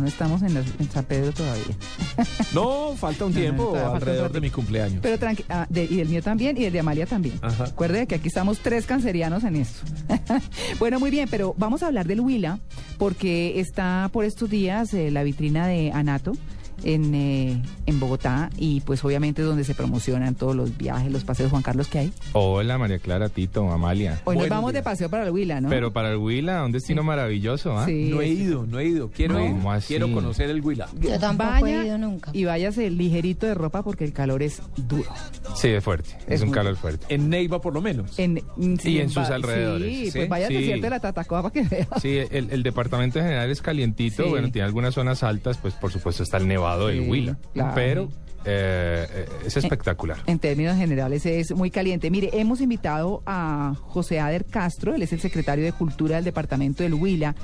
No, estamos en, en San Pedro todavía. No, falta un No, no, tiempo un alrededor de mi cumpleaños. Pero tranqui ah, de- y el mío también y el de Amalia también. Ajá. Recuerde que aquí estamos tres cancerianos en esto. bueno, muy bien, pero vamos a hablar del Huila porque está por estos días eh, la vitrina de Anato en, eh, en Bogotá y pues obviamente es donde se promocionan todos los viajes, los paseos Juan Carlos que hay. Hola María Clara, Tito, Amalia. Hoy nos vamos de paseo para el Huila, ¿no? Pero para el Huila, un destino maravilloso, ¿ah? Sí. No he ido, no he ido. Quiero No. ir. ¿Cómo así? Quiero conocer el Huila. Yo tampoco Vaya he ido nunca. y váyase ligerito de ropa porque el calor es duro. Sí, es fuerte. Es, Es un calor fuerte. En Neiva, por lo menos. En, mm, sí, Y en sus alrededores. Sí, Sí, pues vaya al sí. desierto de la Tatacoa para que vea. Sí, el, el departamento en general es calientito. Sí. Bueno, tiene algunas zonas altas, pues por supuesto está el nevado Sí, del Huila. claro. Pero eh, es espectacular. En términos generales es muy caliente. Mire, hemos invitado a José Ader Castro, él es el secretario de Cultura del departamento del Huila.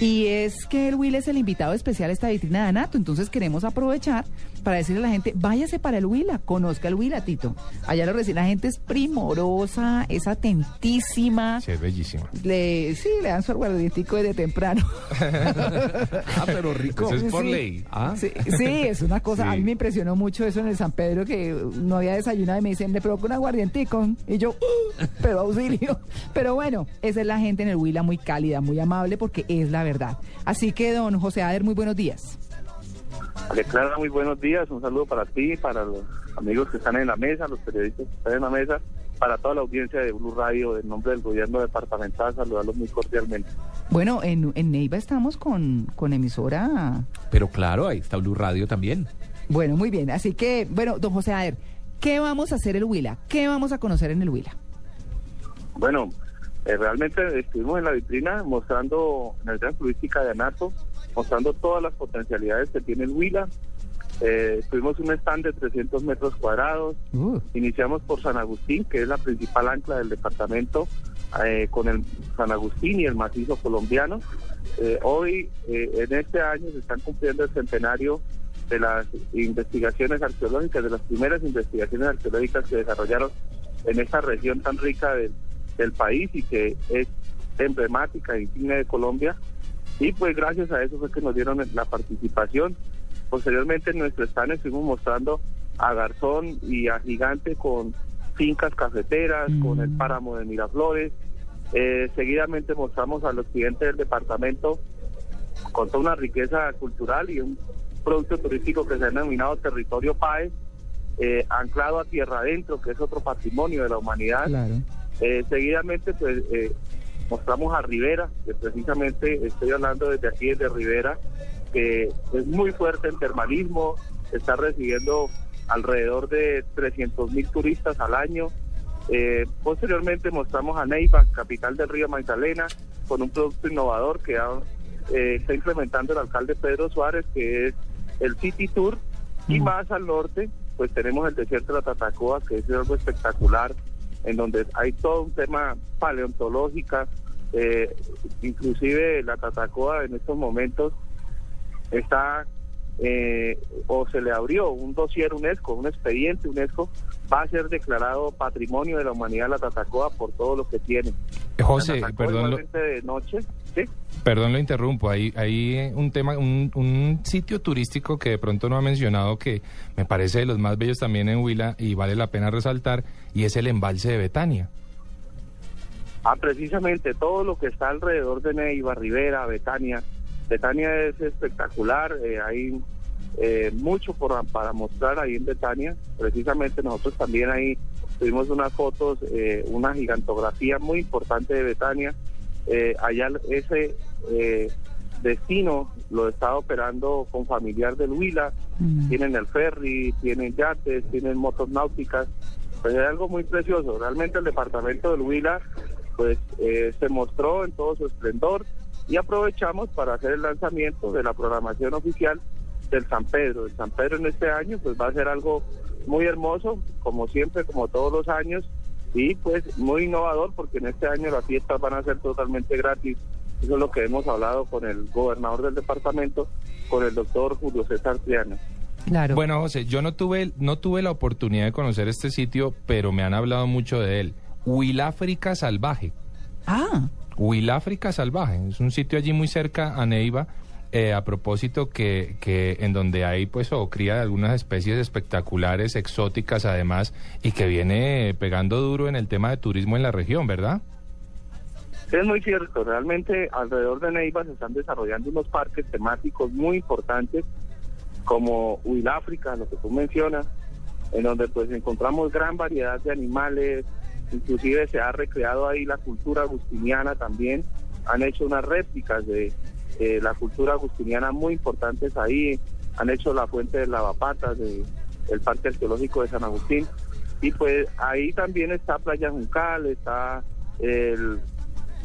Y es que el Huila es el invitado especial a esta vitrina de Anato. Entonces queremos aprovechar para decirle a la gente, váyase para el Huila, conozca el Huila, Tito. Allá lo recibe, la gente es primorosa, es atentísima. Sí, es bellísimo. Le, sí, le dan su aguardientico desde temprano. Ah, pero rico. Eso es por Sí. ley. Ah, Sí, sí, es una cosa. Sí. A mí me impresionó mucho eso en el San Pedro que no había desayunado y me dicen, le provoco un aguardientico. Y yo, "Uh, pero auxilio. Pero bueno, esa es la gente en el Huila muy cálida, muy amable porque es la verdad. Así que, don José Ader, muy buenos días. María Clara, muy buenos días. Un saludo para ti, para los amigos que están en la mesa, los periodistas que están en la mesa, para toda la audiencia de Blue Radio, en nombre del gobierno departamental, saludarlos muy cordialmente. Bueno, en, en Neiva estamos con, con emisora. pero claro, ahí está Blue Radio también. Bueno, muy bien. Así que, bueno, don José Ader, ¿qué vamos a hacer el Huila? ¿Qué vamos a conocer en el Huila? Bueno, eh, realmente estuvimos en la vitrina mostrando en la gran turística de Anato, mostrando todas las potencialidades que tiene el Huila. Eh, estuvimos en un stand de 300 metros cuadrados, Uh, Iniciamos por San Agustín, que es la principal ancla del departamento, eh, con el San Agustín y el macizo colombiano. Eh, hoy, eh, en este año, se están cumpliendo el centenario de las investigaciones arqueológicas, de las primeras investigaciones arqueológicas que desarrollaron en esta región tan rica del, del país y que es emblemática e insignia de Colombia. Y pues gracias a eso fue que nos dieron la participación. Posteriormente en nuestro stand estuvimos mostrando a Garzón y a Gigante con fincas cafeteras, Mm. con el páramo de Miraflores. Eh, seguidamente mostramos al occidente del departamento con toda una riqueza cultural y un producto turístico que se ha denominado Territorio PAE, eh, anclado a tierra adentro, que es otro patrimonio de la humanidad. claro. Eh, seguidamente, pues, eh, mostramos a Rivera, que precisamente estoy hablando desde aquí, desde Rivera, que es muy fuerte en termalismo, está recibiendo alrededor de 300 mil turistas al año. Eh, posteriormente mostramos a Neiva, capital del río Magdalena, con un producto innovador que ha- eh, está implementando el alcalde Pedro Suárez, que es el City Tour. Y Mm. más al norte, pues tenemos el desierto de la Tatacoa, que es algo espectacular, en donde hay todo un tema paleontológica, eh, inclusive la Tatacoa en estos momentos está eh, o se le abrió un dossier UNESCO, un expediente UNESCO, va a ser declarado Patrimonio de la Humanidad la Tatacoa por todo lo que tiene. Eh, José, perdón, lo, de noche, ¿sí? perdón, lo interrumpo. Hay, hay un tema, un, un sitio turístico que de pronto no ha mencionado que me parece de los más bellos también en Huila y vale la pena resaltar y es el embalse de Betania. Ah, precisamente todo lo que está alrededor de Neiva, Rivera, Betania. Betania es espectacular, eh, hay eh, mucho por, para mostrar ahí en Betania. Precisamente nosotros también ahí tuvimos unas fotos, eh, una gigantografía muy importante de Betania. Eh, allá ese eh, destino lo está operando con familiar del Huila, Mm. tienen el ferry, tienen yates, tienen motos náuticas, pues es algo muy precioso. Realmente el departamento del Huila pues eh, se mostró en todo su esplendor y aprovechamos para hacer el lanzamiento de la programación oficial del San Pedro. El San Pedro en este año pues va a ser algo muy hermoso, como siempre, como todos los años, y pues muy innovador porque en este año las fiestas van a ser totalmente gratis. Eso es lo que hemos hablado con el gobernador del departamento, con el doctor Julio César Triana. Claro. Bueno, José, yo no tuve, no tuve la oportunidad de conocer este sitio, pero me han hablado mucho de él. Huiláfrica Salvaje. Ah, Huiláfrica Salvaje. Es un sitio allí muy cerca a Neiva. Eh, a propósito que, que en donde hay pues o cría de algunas especies espectaculares, exóticas además, y que viene pegando duro en el tema de turismo en la región, ¿verdad? Es muy cierto, realmente alrededor de Neiva se están desarrollando unos parques temáticos muy importantes como Huiláfrica, lo que tú mencionas, en donde pues encontramos gran variedad de animales, inclusive se ha recreado ahí la cultura agustiniana también, han hecho unas réplicas de eh, la cultura agustiniana muy importantes ahí, han hecho la fuente de lavapatas de, del Parque Arqueológico de San Agustín, y pues ahí también está Playa Juncal, está el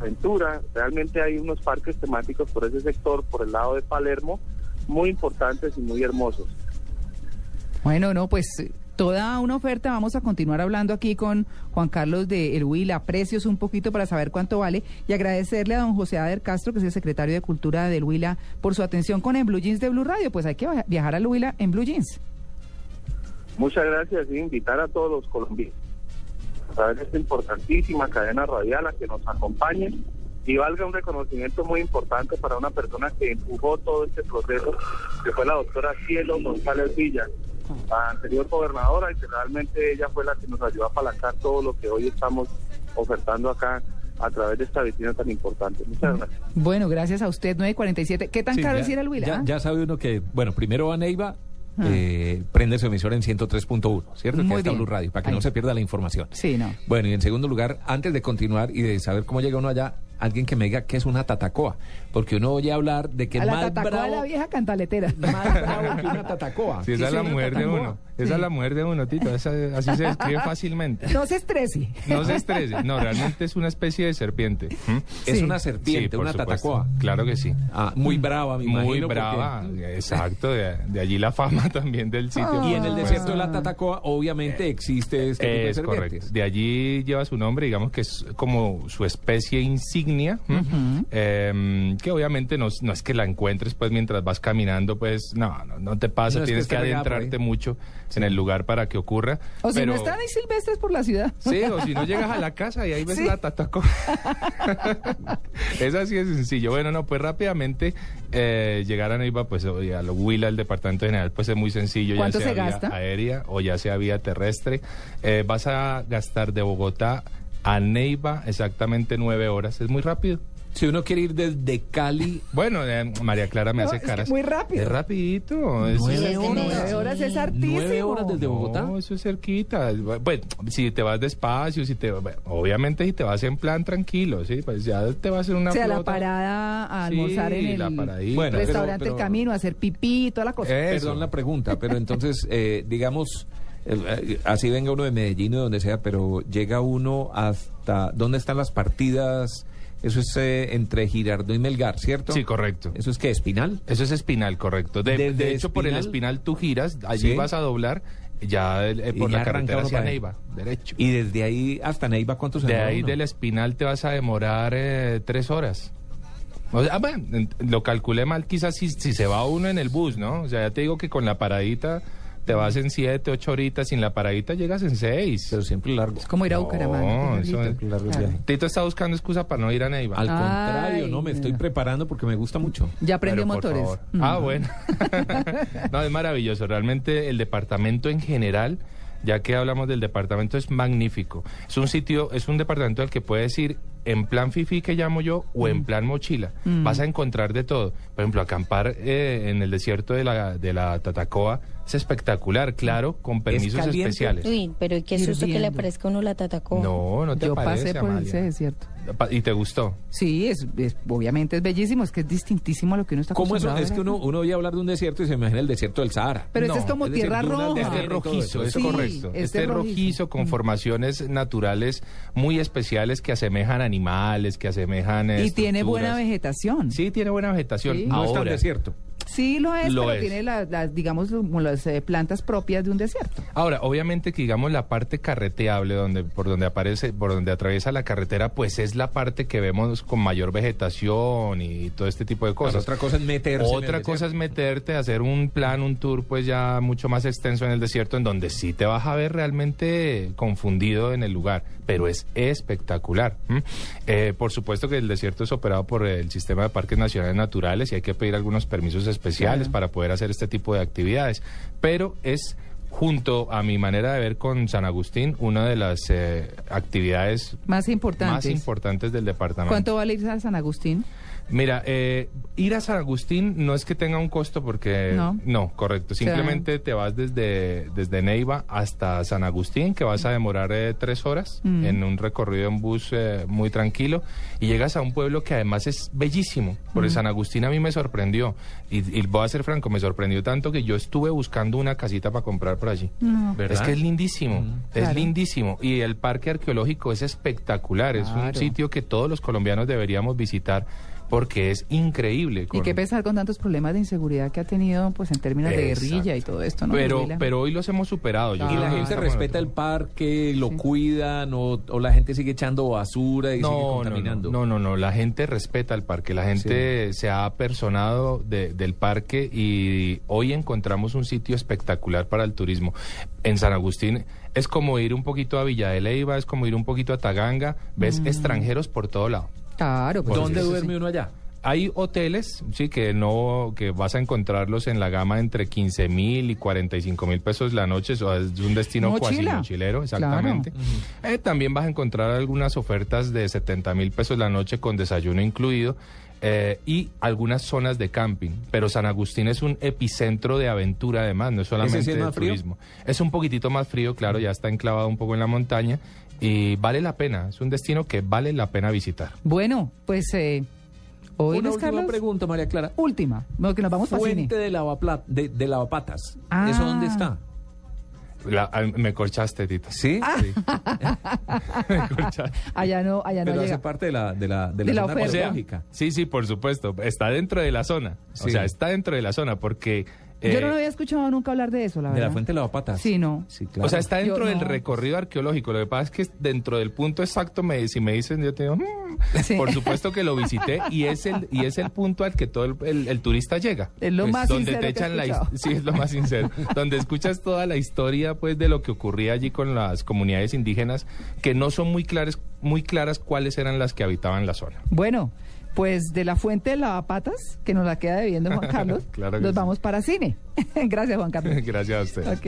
Ventura, realmente hay unos parques temáticos por ese sector, por el lado de Palermo, muy importantes y muy hermosos. bueno, no, pues toda una oferta. Vamos a continuar hablando aquí con Juan Carlos de El Huila, precios un poquito para saber cuánto vale y agradecerle a don José Ader Castro, que es el secretario de Cultura del Huila, por su atención con En Blue Jeans de Blue Radio. Pues hay que via- viajar al Huila en Blue Jeans. Muchas gracias y invitar a todos los colombianos a través de esta importantísima cadena radial a que nos acompañen y valga un reconocimiento muy importante para una persona que empujó todo este proceso, que fue la doctora Cielo González Villa, la anterior gobernadora y que realmente ella fue la que nos ayudó a apalancar todo lo que hoy estamos ofertando acá a través de esta vitrina tan importante. Muchas gracias. Bueno, gracias a usted, 947. ¿Qué tan Sí, caro ya- es ir al Huila? Ya, ya sabe uno que, bueno, primero va a Neiva, Ah. eh, prende su emisor en 103.1, ¿cierto? Muy que está. Blue Radio, para que Ahí. no se pierda la información. Sí, no. Bueno, y en segundo lugar, antes de continuar y de saber cómo llega uno allá, alguien que me diga qué es una tatacoa, porque uno oye hablar de que a es la más tatacoa de bravo, la vieja cantaletera. más bravo que una tatacoa. Si esa es la mujer de uno. Esa es la mujer de uno, Tito. esa- así se describe fácilmente. No se estrese. No se estrese. No, realmente es una especie de serpiente. ¿Mm? Es Sí. una Sí, serpiente, una supuesto. tatacoa. Claro que sí. Ah, muy brava, me imagino. Muy porque- brava, exacto. De, de allí la fama también del sitio. Y en el desierto de la Tatacoa, obviamente existe este tipo de Es correcto. serpientes. De allí lleva su nombre, digamos que es como su especie insignia, Em, que obviamente no, es- no es que la encuentres pues mientras vas caminando, pues no, no, no te pasa, No es que tienes que, adentrarte mucho en el lugar para que ocurra. O si no están ahí silvestres por la ciudad. Sí, o si no llegas a la casa y ahí ves Sí. la tatacoa. es así de sencillo. Bueno, no, pues rápidamente eh, llegar a Neiva, pues a lo Huila, el departamento general, pues es muy sencillo. ¿Cuánto ya sea se vía aérea o ya sea vía terrestre. Eh, vas a gastar de Bogotá a Neiva exactamente nueve horas. Es muy rápido. Si uno quiere ir desde Cali, Bueno, eh, María Clara me No, hace es que caras. muy rápido. Es rapidito. es- Nueve es- horas. Nueve horas es hartísimo. Nueve horas desde Bogotá. No, eso es cerquita. Bueno, si te vas despacio, si te bueno, obviamente si te vas en plan tranquilo, sí, pues ya te vas a hacer una O sea, la flota. parada a Sí, almorzar en la el. Bueno, restaurante pero- El Camino, hacer pipí, toda la cosa. Eso. perdón la pregunta, pero entonces, eh, digamos, así venga uno de Medellín o donde sea, pero llega uno hasta, ¿dónde están las partidas? Eso es eh, entre Girardot y Melgar, ¿cierto? Sí, correcto. ¿Eso es que Espinal? Eso es espinal, correcto. De, hecho, por el Espinal- tú giras, allí Sí. vas a doblar ya eh, por ya la carretera hacia. Neiva, derecho. Y desde ahí hasta Neiva, ¿cuánto se de ahí uno? del espinal te vas a demorar eh, tres horas. O sea, ah, bueno, en- lo calculé mal quizás si, si se va uno en el bus, ¿no? O sea, ya te digo que con la paradita te vas en siete, ocho horitas, sin la paradita llegas en seis. Pero siempre largo. Es como ir a No, Bucaramanga. eso Pedrito. es- Siempre largo el Claro. viaje. Tito está buscando excusa para no ir a Neiva. Al Ay, contrario, no, me estoy preparando porque me gusta mucho. Ya aprendió Pero, por motores. favor. Mm. Ah, bueno. no, es maravilloso. Realmente el departamento en general, ya que hablamos del departamento, es magnífico. Es un sitio, es un departamento al que puedes ir en plan fifi que llamo yo o en plan mochila. Mm. Vas a encontrar de todo. Por ejemplo, acampar eh, en el desierto de la, de la Tatacoa es espectacular, claro, con permisos especiales. Uy, pero qué susto que le Hirviendo. aparezca a uno la tatacoa. No, no te Yo parece, pasé por Amalia? ese desierto. ¿Y te gustó? Sí, es, es- obviamente es bellísimo, es que es distintísimo a lo que uno está ¿Cómo eso? Es que uno, uno oye hablar de un desierto y se imagina el desierto del Sahara. Pero este No, es como es decir, tierra roja. arena Es rojizo, es Sí, correcto. este Este es es rojizo. rojizo con Mm. formaciones naturales muy especiales que asemejan animales, que asemejan Y tiene buena vegetación. Sí, tiene buena vegetación. Sí. No es tan Ahora, desierto. Sí, lo es, Lo pero es. tiene las, las, digamos, como las eh, plantas propias de un desierto. Ahora, obviamente que digamos la parte carreteable donde por donde aparece, por donde atraviesa la carretera, pues es la parte que vemos con mayor vegetación y todo este tipo de cosas. otra cosa es meterse. en Otra el cosa es meterte a hacer un plan, un tour, pues ya mucho más extenso en el desierto, en donde sí te vas a ver realmente confundido en el lugar, pero es espectacular. Eh, por supuesto que el desierto es operado por el sistema de parques nacionales naturales y hay que pedir algunos permisos especiales Claro. para poder hacer este tipo de actividades, pero es junto a mi manera de ver con San Agustín una de las eh, actividades Más importantes. más importantes del departamento. ¿Cuánto vale ir a San Agustín? Mira, eh, ir a San Agustín no es que tenga un costo porque... No. correcto. sea- Simplemente te vas desde, desde Neiva hasta San Agustín, que vas a demorar eh, tres horas Mm. en un recorrido en bus eh, muy tranquilo y llegas a un pueblo que además es bellísimo. Porque Mm. San Agustín a mí me sorprendió. Y, y voy a ser franco, me sorprendió tanto que yo estuve buscando una casita para comprar por allí. No. ¿Verdad? Es que es lindísimo, es Claro. lindísimo. Y el parque arqueológico es espectacular, es un sitio que todos los colombianos deberíamos visitar porque es increíble. Y qué pesar con tantos problemas de inseguridad que ha tenido, pues en términos de guerrilla y todo esto, ¿no? Pero, pero hoy los hemos superado. Yo Ah, Y la gente respeta el parque, lo Sí. cuidan o, o la gente sigue echando basura y sigue No, no, contaminando. no, no, no, la gente respeta el parque, la gente se ha personado de- del parque y hoy encontramos un sitio espectacular para el turismo. En San Agustín es como ir un poquito a Villa de Leyva, es como ir un poquito a Taganga, ves Mm. extranjeros por todo lado. Claro, pues ¿Dónde sí. duerme uno allá? Hay hoteles, sí, que no, que vas a encontrarlos en la gama entre 15 mil y 45 mil pesos la noche, eso es un destino cuasi mochilero, exactamente. Eh, también vas a encontrar algunas ofertas de 70 mil pesos la noche con desayuno incluido. Eh, y algunas zonas de camping, pero San Agustín es un epicentro de aventura además, no es solamente sí es de turismo. Es un poquitito más frío, claro, ya está enclavado un poco en la montaña y vale la pena, es un destino que vale la pena visitar. Bueno, pues eh, hoy, Una última Carlos, pregunta, María Clara. última, que nos vamos para cine. Fuente de, lavapla- de, de lavapatas. Ah. ¿Eso dónde está? La- ah, me corchaste, Tito. ¿Sí? Sí. me corchaste. Allá no, allá no Pero hace parte de la, de la, de la De la zona oferta. arqueológica. Sí, sí, por supuesto. Está dentro de la zona. Sí. O sea, está dentro de la zona porque... Yo eh, no lo había escuchado nunca hablar de eso, la De verdad. la fuente de lavapatas. Sí, no. Sí, claro. O sea, está dentro Yo del no. recorrido arqueológico. Lo que pasa es que dentro del punto exacto, me, si me dicen, yo te digo, "Mm". Sí. por supuesto que lo visité y es el y es el punto al que todo el, el- el turista llega. Es lo más donde sincero te que echan la his- escuchado. sí es lo más sincero, donde escuchas toda la historia pues de lo que ocurría allí con las comunidades indígenas que no son muy claras muy claras cuáles eran las que habitaban la zona. Bueno, pues de la fuente de lavapatas, que nos la queda debiendo Juan Carlos, Claro que nos sí. vamos para cine. Gracias, Juan Carlos. Gracias a usted. Ok.